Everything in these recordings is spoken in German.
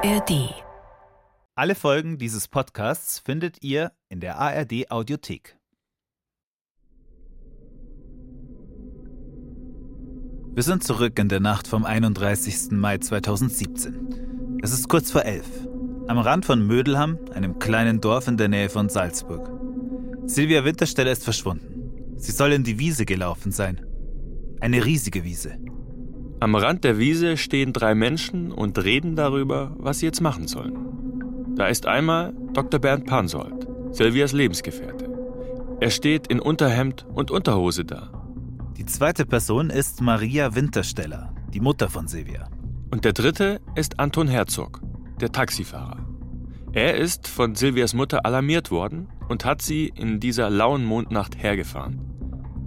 ARD. Alle Folgen dieses Podcasts findet ihr in der ARD Audiothek. Wir sind zurück in der Nacht vom 31. Mai 2017. Es ist kurz vor elf. Am Rand von Mödelham, einem kleinen Dorf in der Nähe von Salzburg. Silvia Wintersteller ist verschwunden. Sie soll in die Wiese gelaufen sein. Eine riesige Wiese. Am Rand der Wiese stehen drei Menschen und reden darüber, was sie jetzt machen sollen. Da ist einmal Dr. Bernd Pansold, Silvias Lebensgefährte. Er steht in Unterhemd und Unterhose da. Die zweite Person ist Maria Wintersteller, die Mutter von Silvia. Und der dritte ist Anton Herzog, der Taxifahrer. Er ist von Silvias Mutter alarmiert worden und hat sie in dieser lauen Mondnacht hergefahren.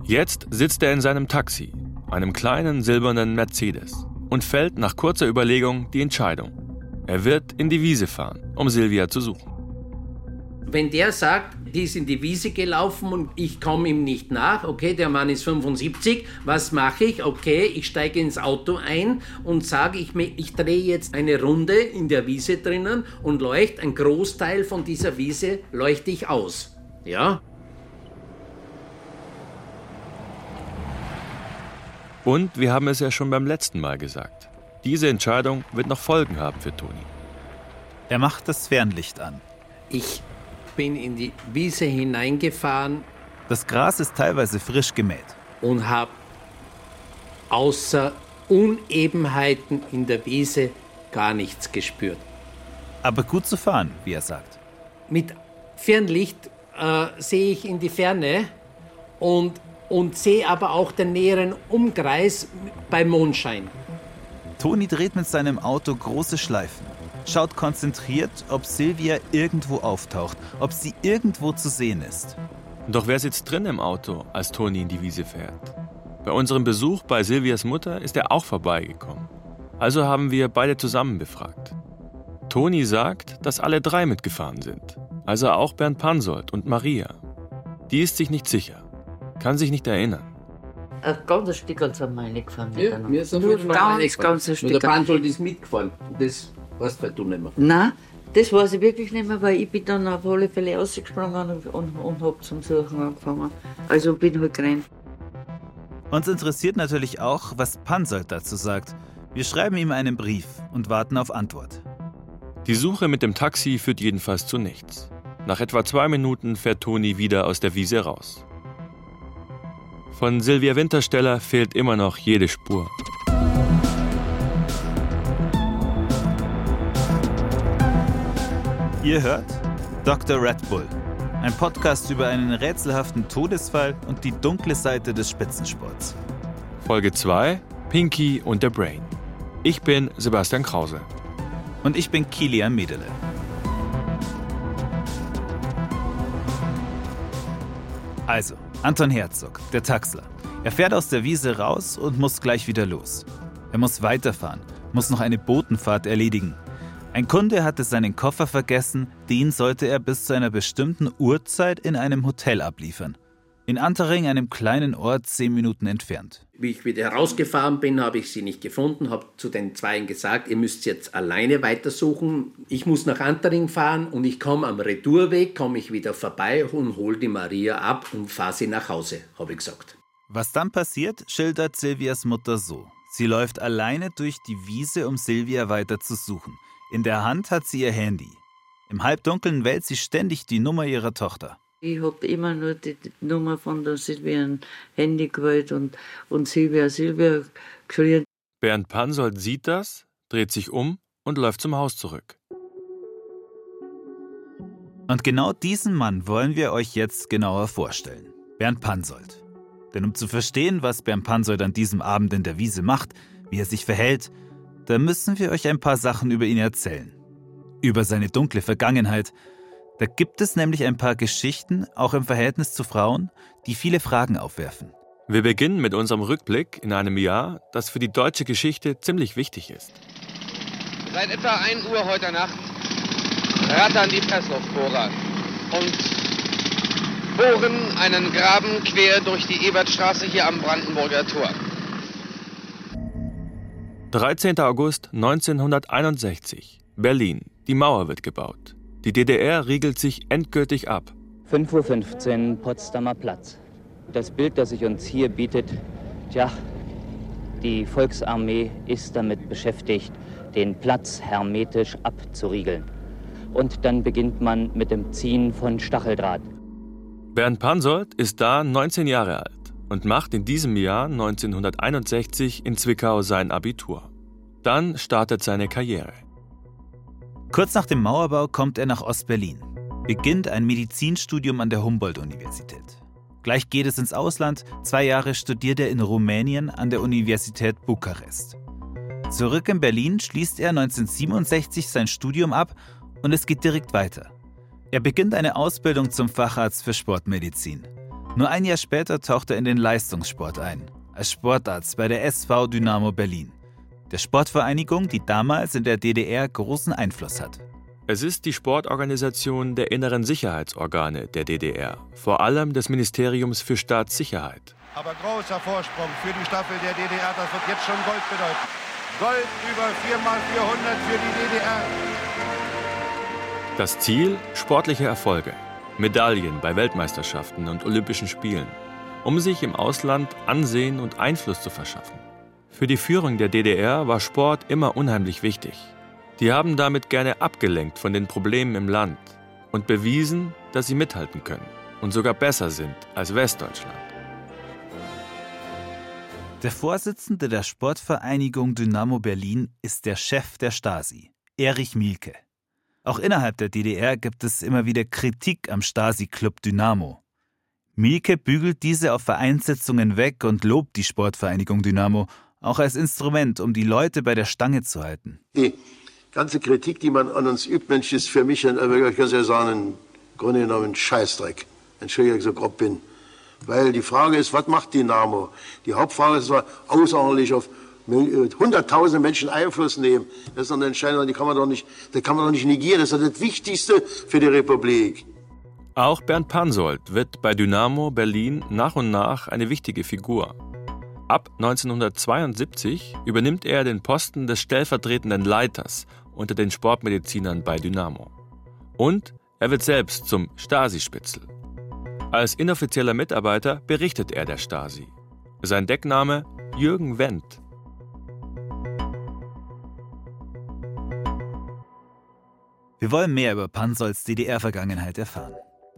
Jetzt sitzt er in seinem Taxi, einem kleinen silbernen Mercedes, und fällt nach kurzer Überlegung die Entscheidung. Er wird in die Wiese fahren, um Silvia zu suchen. Wenn der sagt, die ist in die Wiese gelaufen und ich komme ihm nicht nach, okay, der Mann ist 75, was mache ich? Okay, ich steige ins Auto ein und sage, ich, ich drehe jetzt eine Runde in der Wiese drinnen und leuchte, ein Großteil von dieser Wiese leuchte ich aus. Ja? Und wir haben es ja schon beim letzten Mal gesagt. Diese Entscheidung wird noch Folgen haben für Toni. Er macht das Fernlicht an. Ich bin in die Wiese hineingefahren. Das Gras ist teilweise frisch gemäht. Und habe außer Unebenheiten in der Wiese gar nichts gespürt. Aber gut zu fahren, wie er sagt. Mit Fernlicht äh, sehe ich in die Ferne und und sehe aber auch den näheren Umkreis beim Mondschein. Toni dreht mit seinem Auto große Schleifen, schaut konzentriert, ob Silvia irgendwo auftaucht, ob sie irgendwo zu sehen ist. Doch wer sitzt drin im Auto, als Toni in die Wiese fährt? Bei unserem Besuch bei Silvias Mutter ist er auch vorbeigekommen. Also haben wir beide zusammen befragt. Toni sagt, dass alle drei mitgefahren sind. Also auch Bernd Pansold und Maria. Die ist sich nicht sicher. Kann sich nicht erinnern. Ein ganzes Stück sind wir reingefahren. Ja, wir sind Nur ganz, ganz ein Nur Stück. der Pansold ist mitgefahren. Das weißt halt du nicht mehr. Nein, das weiß ich wirklich nicht mehr, weil ich bin dann auf alle Fälle rausgesprungen und, und, und hab zum Suchen angefangen. Also bin halt gerannt. Uns interessiert natürlich auch, was Pansold dazu sagt. Wir schreiben ihm einen Brief und warten auf Antwort. Die Suche mit dem Taxi führt jedenfalls zu nichts. Nach etwa zwei Minuten fährt Toni wieder aus der Wiese raus. Von Silvia Wintersteller fehlt immer noch jede Spur. Ihr hört Dr. Red Bull, ein Podcast über einen rätselhaften Todesfall und die dunkle Seite des Spitzensports. Folge 2: Pinky und der Brain. Ich bin Sebastian Krause. Und ich bin Kilian Medele. Also, Anton Herzog, der Taxler. Er fährt aus der Wiese raus und muss gleich wieder los. Er muss weiterfahren, muss noch eine Botenfahrt erledigen. Ein Kunde hatte seinen Koffer vergessen, den sollte er bis zu einer bestimmten Uhrzeit in einem Hotel abliefern. In Antering, einem kleinen Ort, zehn Minuten entfernt. Wie ich wieder rausgefahren bin, habe ich sie nicht gefunden, habe zu den Zweien gesagt, ihr müsst jetzt alleine weitersuchen. Ich muss nach Antering fahren und ich komme am Retourweg, komme ich wieder vorbei und hole die Maria ab und fahre sie nach Hause, habe ich gesagt. Was dann passiert, schildert Silvias Mutter so. Sie läuft alleine durch die Wiese, um Silvia weiter zu suchen. In der Hand hat sie ihr Handy. Im Halbdunkeln wählt sie ständig die Nummer ihrer Tochter. Ich hab immer nur die, die Nummer von der Silvia ein Handy gewählt und, und Silvia, Silvia geschrien. Bernd Pansold sieht das, dreht sich um und läuft zum Haus zurück. Und genau diesen Mann wollen wir euch jetzt genauer vorstellen. Bernd Pansold. Denn um zu verstehen, was Bernd Pansold an diesem Abend in der Wiese macht, wie er sich verhält, da müssen wir euch ein paar Sachen über ihn erzählen. Über seine dunkle Vergangenheit. Da gibt es nämlich ein paar Geschichten, auch im Verhältnis zu Frauen, die viele Fragen aufwerfen. Wir beginnen mit unserem Rückblick in einem Jahr, das für die deutsche Geschichte ziemlich wichtig ist. Seit etwa 1 Uhr heute Nacht rattern die Pressluftbohrer und bohren einen Graben quer durch die Ebertstraße hier am Brandenburger Tor. 13. August 1961. Berlin. Die Mauer wird gebaut. Die DDR riegelt sich endgültig ab. 5.15 Uhr Potsdamer Platz. Das Bild, das sich uns hier bietet, tja, die Volksarmee ist damit beschäftigt, den Platz hermetisch abzuriegeln. Und dann beginnt man mit dem Ziehen von Stacheldraht. Bernd Pansold ist da 19 Jahre alt und macht in diesem Jahr 1961 in Zwickau sein Abitur. Dann startet seine Karriere. Kurz nach dem Mauerbau kommt er nach Ostberlin, beginnt ein Medizinstudium an der Humboldt-Universität. Gleich geht es ins Ausland, zwei Jahre studiert er in Rumänien an der Universität Bukarest. Zurück in Berlin schließt er 1967 sein Studium ab und es geht direkt weiter. Er beginnt eine Ausbildung zum Facharzt für Sportmedizin. Nur ein Jahr später taucht er in den Leistungssport ein, als Sportarzt bei der SV Dynamo Berlin, der Sportvereinigung, die damals in der DDR großen Einfluss hat. Es ist die Sportorganisation der inneren Sicherheitsorgane der DDR, vor allem des Ministeriums für Staatssicherheit. Aber großer Vorsprung für die Staffel der DDR, das wird jetzt schon Gold bedeuten. Gold über 4 x 400 für die DDR. Das Ziel? Sportliche Erfolge. Medaillen bei Weltmeisterschaften und Olympischen Spielen, um sich im Ausland Ansehen und Einfluss zu verschaffen. Für die Führung der DDR war Sport immer unheimlich wichtig. Die haben damit gerne abgelenkt von den Problemen im Land und bewiesen, dass sie mithalten können und sogar besser sind als Westdeutschland. Der Vorsitzende der Sportvereinigung Dynamo Berlin ist der Chef der Stasi, Erich Mielke. Auch innerhalb der DDR gibt es immer wieder Kritik am Stasi-Club Dynamo. Mielke bügelt diese auf Vereinssitzungen weg und lobt die Sportvereinigung Dynamo, auch als Instrument, um die Leute bei der Stange zu halten. Die ganze Kritik, die man an uns übt, Mensch, ist für mich, ich kann ja sagen, im Grunde genommen ein Scheißdreck. Entschuldigung, ich so grob bin. Weil die Frage ist, was macht Dynamo? Die Hauptfrage ist zwar außerordentlich auf hunderttausende Menschen Einfluss nehmen. Das ist eine Entscheidung, die kann man doch nicht, die kann man doch nicht negieren. Das ist das Wichtigste für die Republik. Auch Bernd Pansold wird bei Dynamo Berlin nach und nach eine wichtige Figur. Ab 1972 übernimmt er den Posten des stellvertretenden Leiters unter den Sportmedizinern bei Dynamo. Und er wird selbst zum Stasi-Spitzel. Als inoffizieller Mitarbeiter berichtet er der Stasi. Sein Deckname Jürgen Wendt. Wir wollen mehr über Pansolds DDR-Vergangenheit erfahren.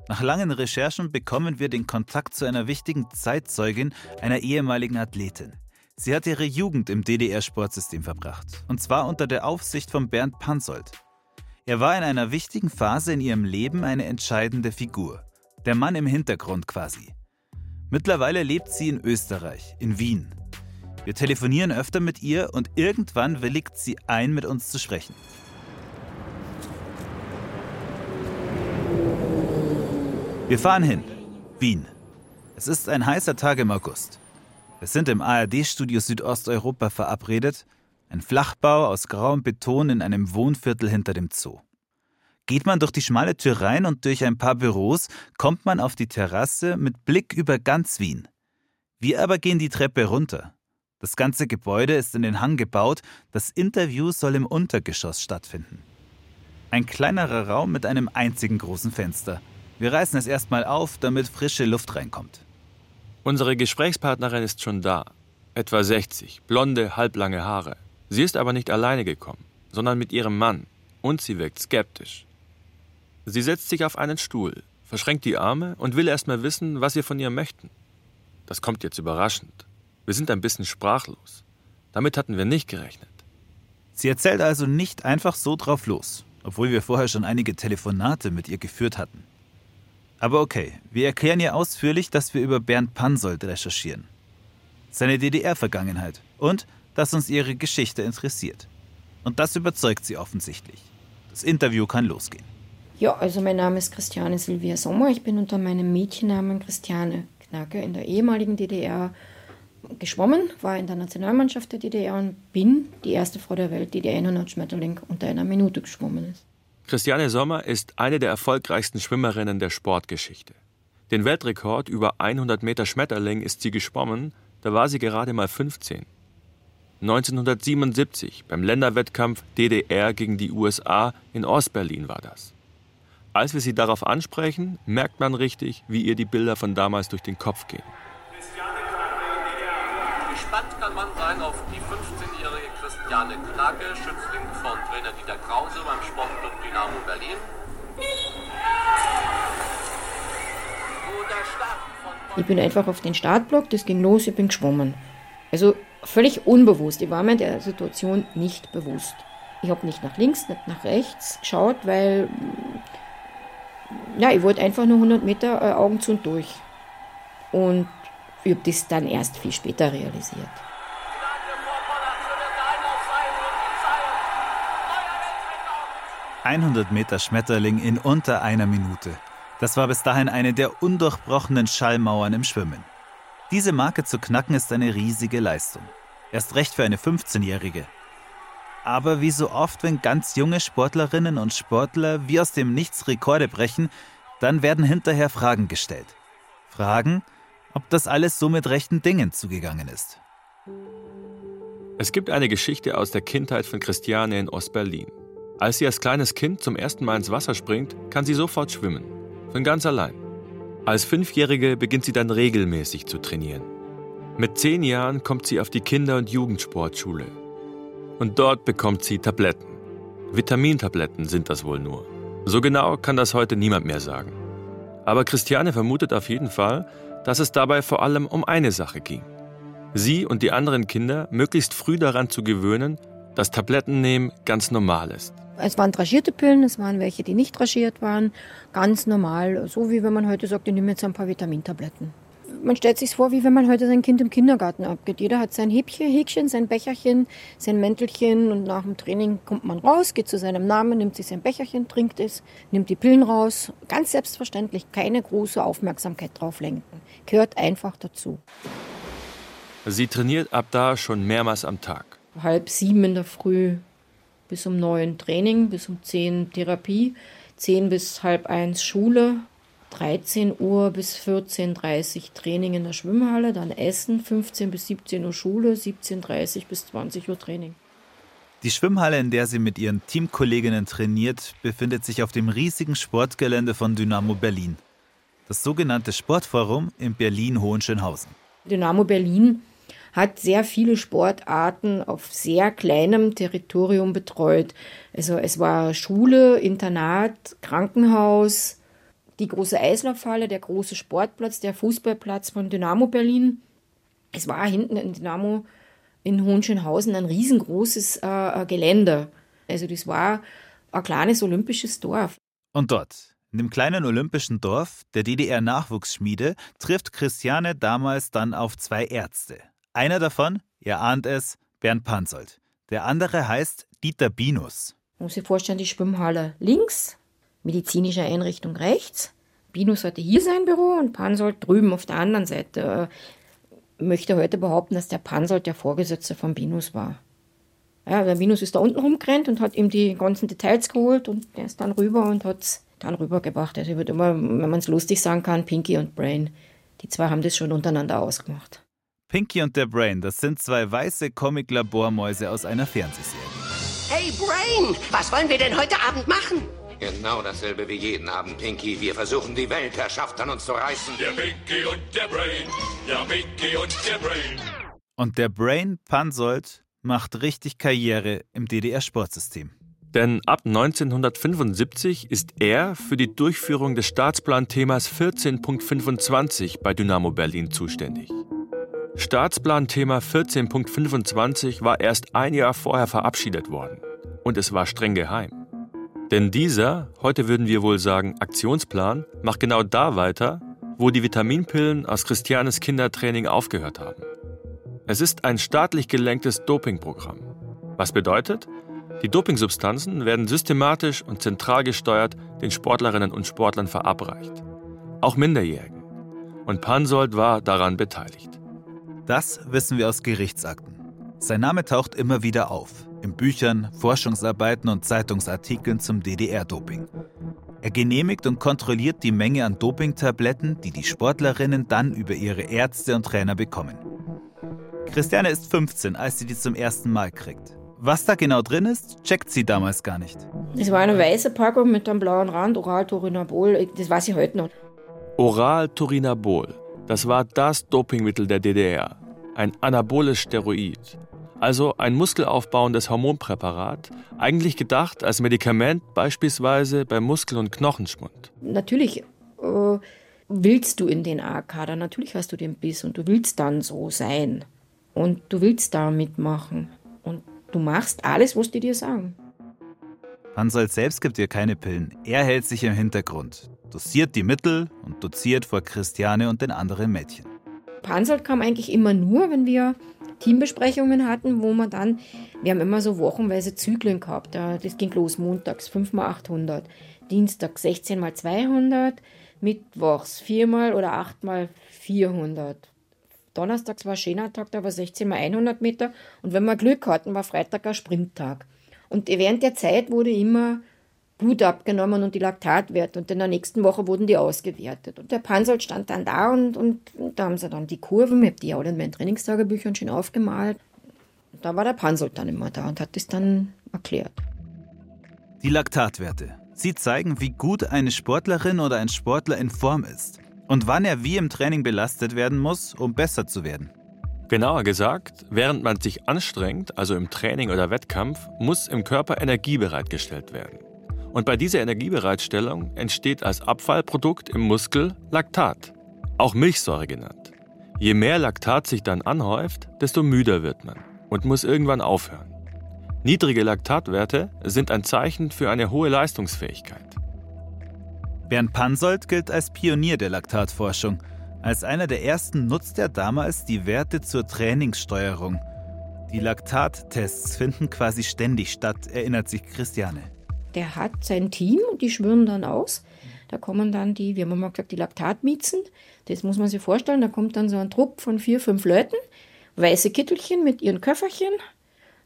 Nach langen Recherchen bekommen wir den Kontakt zu einer wichtigen Zeitzeugin einer ehemaligen Athletin. Sie hat ihre Jugend im DDR-Sportsystem verbracht, und zwar unter der Aufsicht von Bernd Pansold. Er war in einer wichtigen Phase in ihrem Leben eine entscheidende Figur. Der Mann im Hintergrund quasi. Mittlerweile lebt sie in Österreich, in Wien. Wir telefonieren öfter mit ihr und irgendwann willigt sie ein, mit uns zu sprechen. Wir fahren hin. Wien. Es ist ein heißer Tag im August. Wir sind im ARD-Studio Südosteuropa verabredet, ein Flachbau aus grauem Beton in einem Wohnviertel hinter dem Zoo. Geht man durch die schmale Tür rein und durch ein paar Büros, kommt man auf die Terrasse mit Blick über ganz Wien. Wir aber gehen die Treppe runter. Das ganze Gebäude ist in den Hang gebaut, das Interview soll im Untergeschoss stattfinden. Ein kleinerer Raum mit einem einzigen großen Fenster – wir reißen es erstmal auf, damit frische Luft reinkommt. Unsere Gesprächspartnerin ist schon da. Etwa 60, blonde, halblange Haare. Sie ist aber nicht alleine gekommen, sondern mit ihrem Mann. Und sie wirkt skeptisch. Sie setzt sich auf einen Stuhl, verschränkt die Arme und will erst mal wissen, was wir von ihr möchten. Das kommt jetzt überraschend. Wir sind ein bisschen sprachlos. Damit hatten wir nicht gerechnet. Sie erzählt also nicht einfach so drauf los, obwohl wir vorher schon einige Telefonate mit ihr geführt hatten. Aber okay, wir erklären ihr ausführlich, dass wir über Bernd Pansold recherchieren. Seine DDR-Vergangenheit und dass uns ihre Geschichte interessiert. Und das überzeugt sie offensichtlich. Das Interview kann losgehen. Ja, also mein Name ist Christiane Silvia Sommer. Ich bin unter meinem Mädchennamen Christiane Knacke in der ehemaligen DDR geschwommen, war in der Nationalmannschaft der DDR und bin die erste Frau der Welt, die die 100 Schmetterling unter einer Minute geschwommen ist. Christiane Sommer ist eine der erfolgreichsten Schwimmerinnen der Sportgeschichte. Den Weltrekord über 100 Meter Schmetterling ist sie geschwommen, da war sie gerade mal 15. 1977 beim Länderwettkampf DDR gegen die USA in Ostberlin war das. Als wir sie darauf ansprechen, merkt man richtig, wie ihr die Bilder von damals durch den Kopf gehen. Gespannt kann man sein auf die 15-jährige Christiane Knacke, Schützling von Trainer Dieter Krause beim Sportclub Dynamo Berlin. Ich bin einfach auf den Startblock, das ging los, ich bin geschwommen. Also völlig unbewusst. Ich war mir der Situation nicht bewusst. Ich habe nicht nach links, nicht nach rechts geschaut, weil ja, ich wollte einfach nur 100 Meter äh, Augen zu und durch. Und ich habe das dann erst viel später realisiert. 100 Meter Schmetterling in unter einer Minute. Das war bis dahin eine der undurchbrochenen Schallmauern im Schwimmen. Diese Marke zu knacken ist eine riesige Leistung. Erst recht für eine 15-Jährige. Aber wie so oft, wenn ganz junge Sportlerinnen und Sportler wie aus dem Nichts Rekorde brechen, dann werden hinterher Fragen gestellt. Fragen, ob das alles so mit rechten Dingen zugegangen ist. Es gibt eine Geschichte aus der Kindheit von Christiane in Ostberlin. Als sie als kleines Kind zum ersten Mal ins Wasser springt, kann sie sofort schwimmen. Von ganz allein. Als Fünfjährige beginnt sie dann regelmäßig zu trainieren. Mit zehn Jahren kommt sie auf die Kinder- und Jugendsportschule. Und dort bekommt sie Tabletten. Vitamintabletten sind das wohl nur. So genau kann das heute niemand mehr sagen. Aber Christiane vermutet auf jeden Fall, dass es dabei vor allem um eine Sache ging. Sie und die anderen Kinder möglichst früh daran zu gewöhnen, dass Tablettennehmen ganz normal ist. Es waren draschierte Pillen, es waren welche, die nicht draschiert waren. Ganz normal, so wie wenn man heute sagt, ich nehme jetzt ein paar Vitamintabletten. Man stellt sich vor, wie wenn man heute sein Kind im Kindergarten abgeht. Jeder hat sein Häkchen, Häkchen, sein Becherchen, sein Mäntelchen und nach dem Training kommt man raus, geht zu seinem Namen, nimmt sich sein Becherchen, trinkt es, nimmt die Pillen raus. Ganz selbstverständlich, keine große Aufmerksamkeit drauf lenken. Gehört einfach dazu. Sie trainiert ab da schon mehrmals am Tag. Halb sieben in der Früh bis um neun Training, bis um zehn Therapie, zehn bis halb eins Schule, 13 Uhr bis 14.30 Uhr Training in der Schwimmhalle, dann Essen, 15 bis 17 Uhr Schule, 17.30 Uhr bis 20 Uhr Training. Die Schwimmhalle, in der sie mit ihren Teamkolleginnen trainiert, befindet sich auf dem riesigen Sportgelände von Dynamo Berlin. Das sogenannte Sportforum in Berlin-Hohenschönhausen. Dynamo Berlin hat sehr viele Sportarten auf sehr kleinem Territorium betreut. Also es war Schule, Internat, Krankenhaus, die große Eislaufhalle, der große Sportplatz, der Fußballplatz von Dynamo Berlin. Es war hinten in Dynamo in Hohenschönhausen ein riesengroßes äh, äh Gelände. Also das war ein kleines olympisches Dorf. Und dort, in dem kleinen olympischen Dorf der DDR-Nachwuchsschmiede, trifft Christiane damals dann auf zwei Ärzte. Einer davon, ihr ahnt es, Bernd Panzold. Der andere heißt Dieter Binus. Muss sich vorstellen, die Schwimmhalle links, medizinische Einrichtung rechts. Binus hatte hier sein Büro und Pansold drüben auf der anderen Seite. Ich möchte heute behaupten, dass der Pansold der Vorgesetzte von Binus war. Ja, der Binus ist da unten rumgerannt und hat ihm die ganzen Details geholt und der ist dann rüber und hat es dann rübergebracht. Also ich würde immer, wenn man es lustig sagen kann, Pinky und Brain. Die zwei haben das schon untereinander ausgemacht. Pinky und der Brain, das sind zwei weiße Comic-Labormäuse aus einer Fernsehserie. Hey Brain, was wollen wir denn heute Abend machen? Genau dasselbe wie jeden Abend, Pinky. Wir versuchen die Weltherrschaft an uns zu reißen. Der Pinky und der Brain. Ja, Pinky und der Brain. Und der Brain Pansold macht richtig Karriere im DDR-Sportsystem. Denn ab 1975 ist er für die Durchführung des Staatsplanthemas 14.25 bei Dynamo Berlin zuständig. Staatsplanthema 14.25 war erst ein Jahr vorher verabschiedet worden. Und es war streng geheim. Denn dieser, heute würden wir wohl sagen Aktionsplan, macht genau da weiter, wo die Vitaminpillen aus Christianes Kindertraining aufgehört haben. Es ist ein staatlich gelenktes Dopingprogramm. Was bedeutet, die Dopingsubstanzen werden systematisch und zentral gesteuert den Sportlerinnen und Sportlern verabreicht. Auch Minderjährigen. Und Pansold war daran beteiligt. Das wissen wir aus Gerichtsakten. Sein Name taucht immer wieder auf, in Büchern, Forschungsarbeiten und Zeitungsartikeln zum DDR-Doping. Er genehmigt und kontrolliert die Menge an Dopingtabletten, die die Sportlerinnen dann über ihre Ärzte und Trainer bekommen. Christiane ist 15, als sie die zum ersten Mal kriegt. Was da genau drin ist, checkt sie damals gar nicht. Es war eine weiße Packung mit einem blauen Rand, Oral Turinabol, das weiß ich heute noch. Oral Turinabol, das war das Dopingmittel der DDR. Ein anaboles Steroid. Also ein muskelaufbauendes Hormonpräparat, eigentlich gedacht als Medikament beispielsweise bei Muskel- und Knochenschwund. Natürlich äh, willst du in den A-Kader, natürlich hast du den Biss und du willst dann so sein. Und du willst da mitmachen. Und du machst alles, was die dir sagen. Pansold selbst gibt ihr keine Pillen. Er hält sich im Hintergrund, dosiert die Mittel und doziert vor Christiane und den anderen Mädchen. Pansold kam eigentlich immer nur, wenn wir Teambesprechungen hatten, wo man dann, wir haben immer so wochenweise Zyklen gehabt. Das ging los montags 5 mal 800, Dienstag 16 mal 200, mittwochs 4 mal oder 8 mal 400. Donnerstags war ein schöner Tag, da war 16 mal 100 Meter und wenn wir Glück hatten, war Freitag ein Sprinttag. Und während der Zeit wurde immer Blut abgenommen und die Laktatwerte und in der nächsten Woche wurden die ausgewertet. Und der Pansold stand dann da und, und, und da haben sie dann die Kurven, ich habe die auch in meinen Trainingstagebüchern schon aufgemalt. Und da war der Pansold dann immer da und hat das dann erklärt. Die Laktatwerte. Sie zeigen, wie gut eine Sportlerin oder ein Sportler in Form ist und wann er wie im Training belastet werden muss, um besser zu werden. Genauer gesagt, während man sich anstrengt, also im Training oder Wettkampf, muss im Körper Energie bereitgestellt werden. Und bei dieser Energiebereitstellung entsteht als Abfallprodukt im Muskel Laktat, auch Milchsäure genannt. Je mehr Laktat sich dann anhäuft, desto müder wird man und muss irgendwann aufhören. Niedrige Laktatwerte sind ein Zeichen für eine hohe Leistungsfähigkeit. Bernd Pansold gilt als Pionier der Laktatforschung. Als einer der ersten nutzt er damals die Werte zur Trainingssteuerung. Die Laktattests finden quasi ständig statt, erinnert sich Christiane der hat sein Team und die schwören dann aus. Da kommen dann die, wir haben mal gesagt, die Laktatmiezen. Das muss man sich vorstellen. Da kommt dann so ein Trupp von vier, fünf Leuten, weiße Kittelchen mit ihren Köfferchen.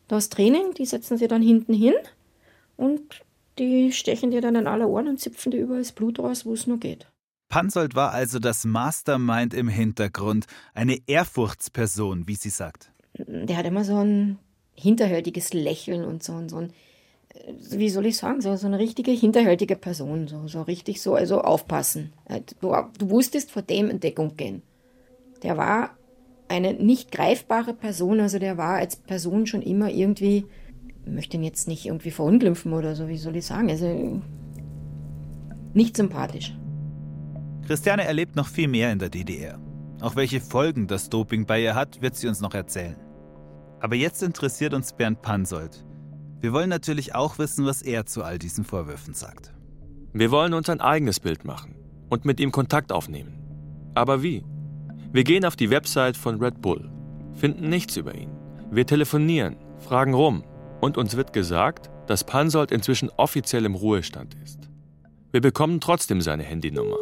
Das Training, die setzen sie dann hinten hin und die stechen dir dann in alle Ohren und zipfen dir überall das Blut raus, wo es nur geht. Pansold war also das Mastermind im Hintergrund, eine Ehrfurchtsperson, wie sie sagt. Der hat immer so ein hinterhältiges Lächeln und so, so ein wie soll ich sagen, so, so eine richtige hinterhältige Person, so, so richtig so, also aufpassen. Du, du wusstest vor dem in Deckung gehen. Der war eine nicht greifbare Person, also der war als Person schon immer irgendwie, ich möchte ihn jetzt nicht irgendwie verunglimpfen oder so, wie soll ich sagen, also nicht sympathisch. Christiane erlebt noch viel mehr in der DDR. Auch welche Folgen das Doping bei ihr hat, wird sie uns noch erzählen. Aber jetzt interessiert uns Bernd Pansold. Wir wollen natürlich auch wissen, was er zu all diesen Vorwürfen sagt. Wir wollen uns ein eigenes Bild machen und mit ihm Kontakt aufnehmen. Aber wie? Wir gehen auf die Website von Red Bull, finden nichts über ihn. Wir telefonieren, fragen rum und uns wird gesagt, dass Pansold inzwischen offiziell im Ruhestand ist. Wir bekommen trotzdem seine Handynummer.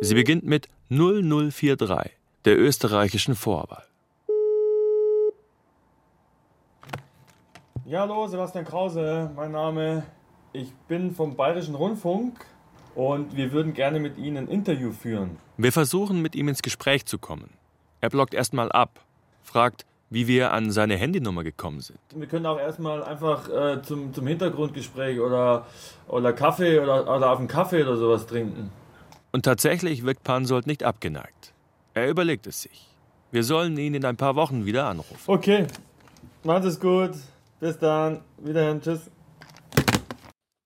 Sie beginnt mit 0043, der österreichischen Vorwahl. Ja, hallo, Sebastian Krause, mein Name. Ich bin vom Bayerischen Rundfunk und wir würden gerne mit Ihnen ein Interview führen. Wir versuchen, mit ihm ins Gespräch zu kommen. Er blockt erstmal ab, fragt, wie wir an seine Handynummer gekommen sind. Wir können auch erstmal einfach äh, zum, zum Hintergrundgespräch oder, oder Kaffee oder, oder auf einen Kaffee oder sowas trinken. Und tatsächlich wirkt Pansold nicht abgeneigt. Er überlegt es sich. Wir sollen ihn in ein paar Wochen wieder anrufen. Okay, macht es gut. Bis dann. Wiederhin. Tschüss.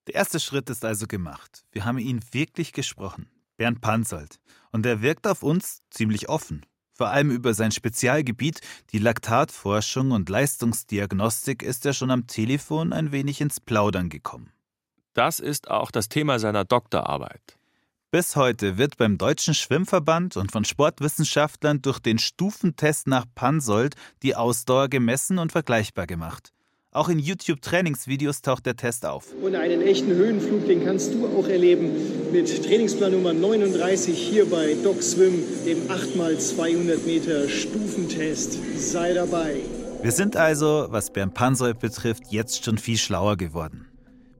Der erste Schritt ist also gemacht. Wir haben ihn wirklich gesprochen. Bernd Pansold. Und er wirkt auf uns ziemlich offen. Vor allem über sein Spezialgebiet, die Laktatforschung und Leistungsdiagnostik, ist er schon am Telefon ein wenig ins Plaudern gekommen. Das ist auch das Thema seiner Doktorarbeit. Bis heute wird beim Deutschen Schwimmverband und von Sportwissenschaftlern durch den Stufentest nach Pansold die Ausdauer gemessen und vergleichbar gemacht. Auch in YouTube-Trainingsvideos taucht der Test auf. Und einen echten Höhenflug, den kannst du auch erleben mit Trainingsplan Nummer 39 hier bei Doc Swim, dem 8x200 Meter Stufentest. Sei dabei. Wir sind also, was Bernd Pansold betrifft, jetzt schon viel schlauer geworden.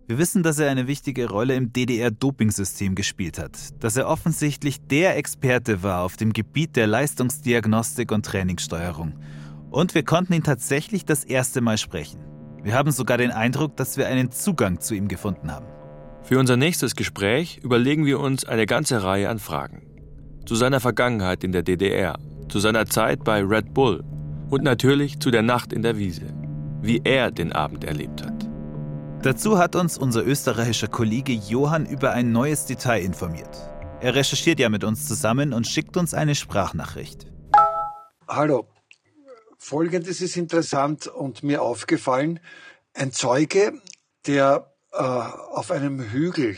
Wir wissen, dass er eine wichtige Rolle im DDR-Dopingsystem gespielt hat, dass er offensichtlich der Experte war auf dem Gebiet der Leistungsdiagnostik und Trainingssteuerung Und wir konnten ihn tatsächlich das erste Mal sprechen. Wir haben sogar den Eindruck, dass wir einen Zugang zu ihm gefunden haben. Für unser nächstes Gespräch überlegen wir uns eine ganze Reihe an Fragen. Zu seiner Vergangenheit in der DDR, zu seiner Zeit bei Red Bull und natürlich zu der Nacht in der Wiese, wie er den Abend erlebt hat. Dazu hat uns unser österreichischer Kollege Johann über ein neues Detail informiert. Er recherchiert ja mit uns zusammen und schickt uns eine Sprachnachricht. Hallo, folgendes ist interessant und mir aufgefallen. Ein Zeuge, der äh, auf einem Hügel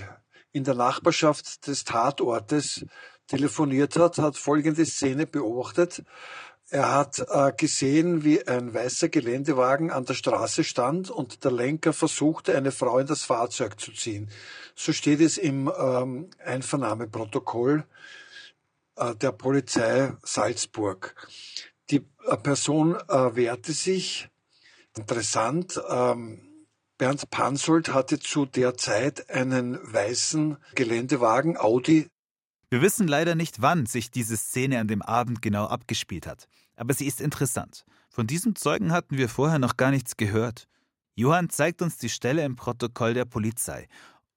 in der Nachbarschaft des Tatortes telefoniert hat, hat folgende Szene beobachtet. Er hat äh, gesehen, wie ein weißer Geländewagen an der Straße stand und der Lenker versuchte, eine Frau in das Fahrzeug zu ziehen. So steht es im ähm, Einvernahmeprotokoll äh, der Polizei Salzburg. Äh, Person äh, wehrte sich. Interessant. Ähm, Bernd Pansold hatte zu der Zeit einen weißen Geländewagen Audi wir wissen leider nicht, wann sich diese Szene an dem Abend genau abgespielt hat, aber sie ist interessant. Von diesem Zeugen hatten wir vorher noch gar nichts gehört. Johann zeigt uns die Stelle im Protokoll der Polizei.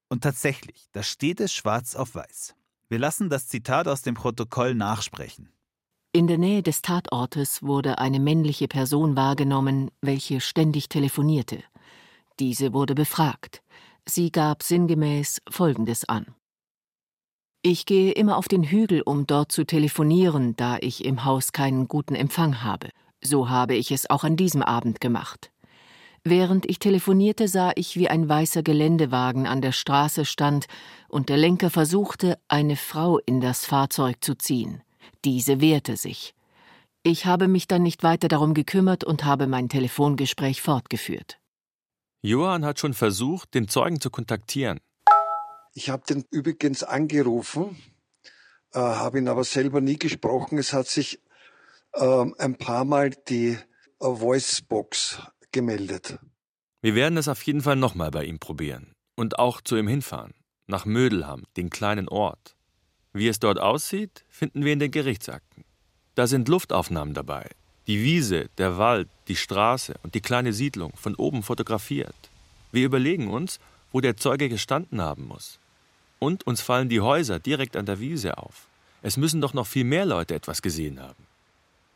Und tatsächlich, da steht es schwarz auf weiß. Wir lassen das Zitat aus dem Protokoll nachsprechen. In der Nähe des Tatortes wurde eine männliche Person wahrgenommen, welche ständig telefonierte. Diese wurde befragt. Sie gab sinngemäß Folgendes an. Ich gehe immer auf den Hügel, um dort zu telefonieren, da ich im Haus keinen guten Empfang habe. So habe ich es auch an diesem Abend gemacht. Während ich telefonierte, sah ich, wie ein weißer Geländewagen an der Straße stand und der Lenker versuchte, eine Frau in das Fahrzeug zu ziehen. Diese wehrte sich. Ich habe mich dann nicht weiter darum gekümmert und habe mein Telefongespräch fortgeführt. Johann hat schon versucht, den Zeugen zu kontaktieren, ich habe den übrigens angerufen, äh, habe ihn aber selber nie gesprochen. Es hat sich äh, ein paar Mal die äh, Voicebox gemeldet. Wir werden es auf jeden Fall nochmal bei ihm probieren und auch zu ihm hinfahren, nach Mödelham, den kleinen Ort. Wie es dort aussieht, finden wir in den Gerichtsakten. Da sind Luftaufnahmen dabei. Die Wiese, der Wald, die Straße und die kleine Siedlung von oben fotografiert. Wir überlegen uns, wo der Zeuge gestanden haben muss. Und uns fallen die Häuser direkt an der Wiese auf. Es müssen doch noch viel mehr Leute etwas gesehen haben.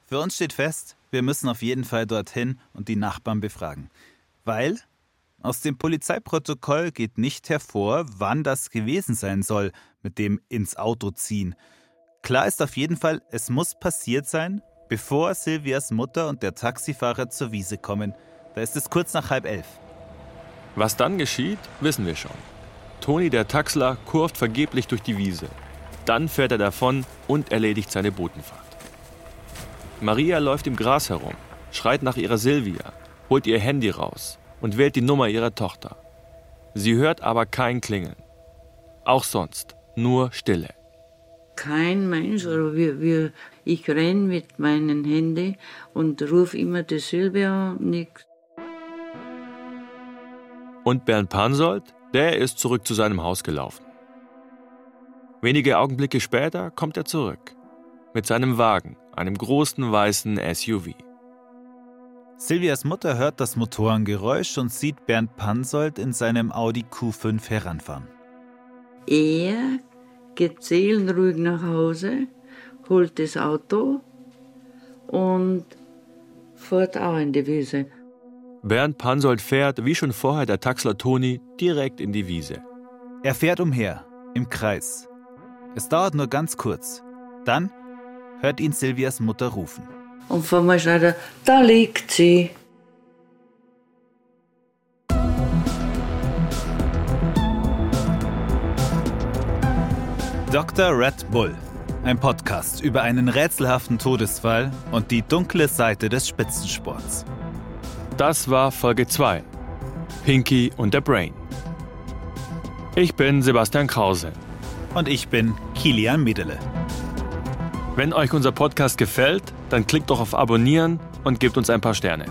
Für uns steht fest, wir müssen auf jeden Fall dorthin und die Nachbarn befragen. Weil aus dem Polizeiprotokoll geht nicht hervor, wann das gewesen sein soll mit dem ins Auto ziehen. Klar ist auf jeden Fall, es muss passiert sein, bevor Silvias Mutter und der Taxifahrer zur Wiese kommen. Da ist es kurz nach halb elf. Was dann geschieht, wissen wir schon. Toni der Taxler kurft vergeblich durch die Wiese. Dann fährt er davon und erledigt seine Botenfahrt. Maria läuft im Gras herum, schreit nach ihrer Silvia, holt ihr Handy raus und wählt die Nummer ihrer Tochter. Sie hört aber kein Klingeln. Auch sonst nur Stille. Kein Mensch, oder wir, wir, ich renn mit meinem Handy und rufe immer die Silvia, nichts. Und Bernd Pansold? Der ist zurück zu seinem Haus gelaufen. Wenige Augenblicke später kommt er zurück. Mit seinem Wagen, einem großen weißen SUV. Silvias Mutter hört das Motorengeräusch und sieht Bernd Pansold in seinem Audi Q5 heranfahren. Er geht seelenruhig nach Hause, holt das Auto und fährt auch in die Wiese. Bernd Pansold fährt, wie schon vorher der Taxler Toni, direkt in die Wiese. Er fährt umher, im Kreis. Es dauert nur ganz kurz. Dann hört ihn Silvias Mutter rufen. Und vor mir schreit er, da liegt sie. Dr. Red Bull, ein Podcast über einen rätselhaften Todesfall und die dunkle Seite des Spitzensports. Das war Folge 2. Pinky und der Brain. Ich bin Sebastian Krause. Und ich bin Kilian Miedele. Wenn euch unser Podcast gefällt, dann klickt doch auf Abonnieren und gebt uns ein paar Sterne.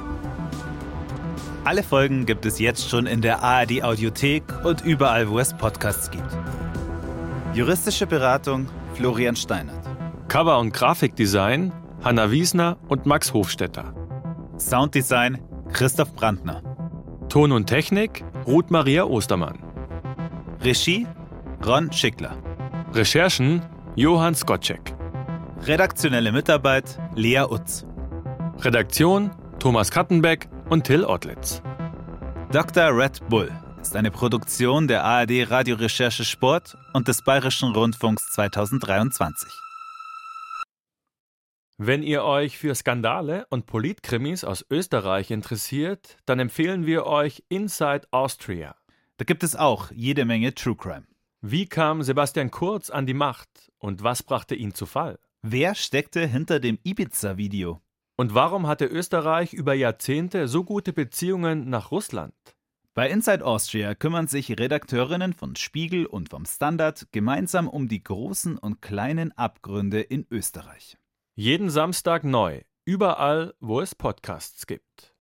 Alle Folgen gibt es jetzt schon in der ARD Audiothek und überall, wo es Podcasts gibt. Juristische Beratung Florian Steinert. Cover- und Grafikdesign Hanna Wiesner und Max Hofstetter. Sounddesign Christoph Brandner. Ton und Technik Ruth Maria Ostermann. Regie Ron Schickler. Recherchen Johann Skocek. Redaktionelle Mitarbeit Lea Utz. Redaktion Thomas Kattenbeck und Till Ottlitz. Dr. Red Bull ist eine Produktion der ARD Radiorecherche Sport und des Bayerischen Rundfunks 2023. Wenn ihr euch für Skandale und Politkrimis aus Österreich interessiert, dann empfehlen wir euch Inside Austria. Da gibt es auch jede Menge True Crime. Wie kam Sebastian Kurz an die Macht und was brachte ihn zu Fall? Wer steckte hinter dem Ibiza-Video? Und warum hatte Österreich über Jahrzehnte so gute Beziehungen nach Russland? Bei Inside Austria kümmern sich Redakteurinnen von Spiegel und vom Standard gemeinsam um die großen und kleinen Abgründe in Österreich. Jeden Samstag neu, überall, wo es Podcasts gibt.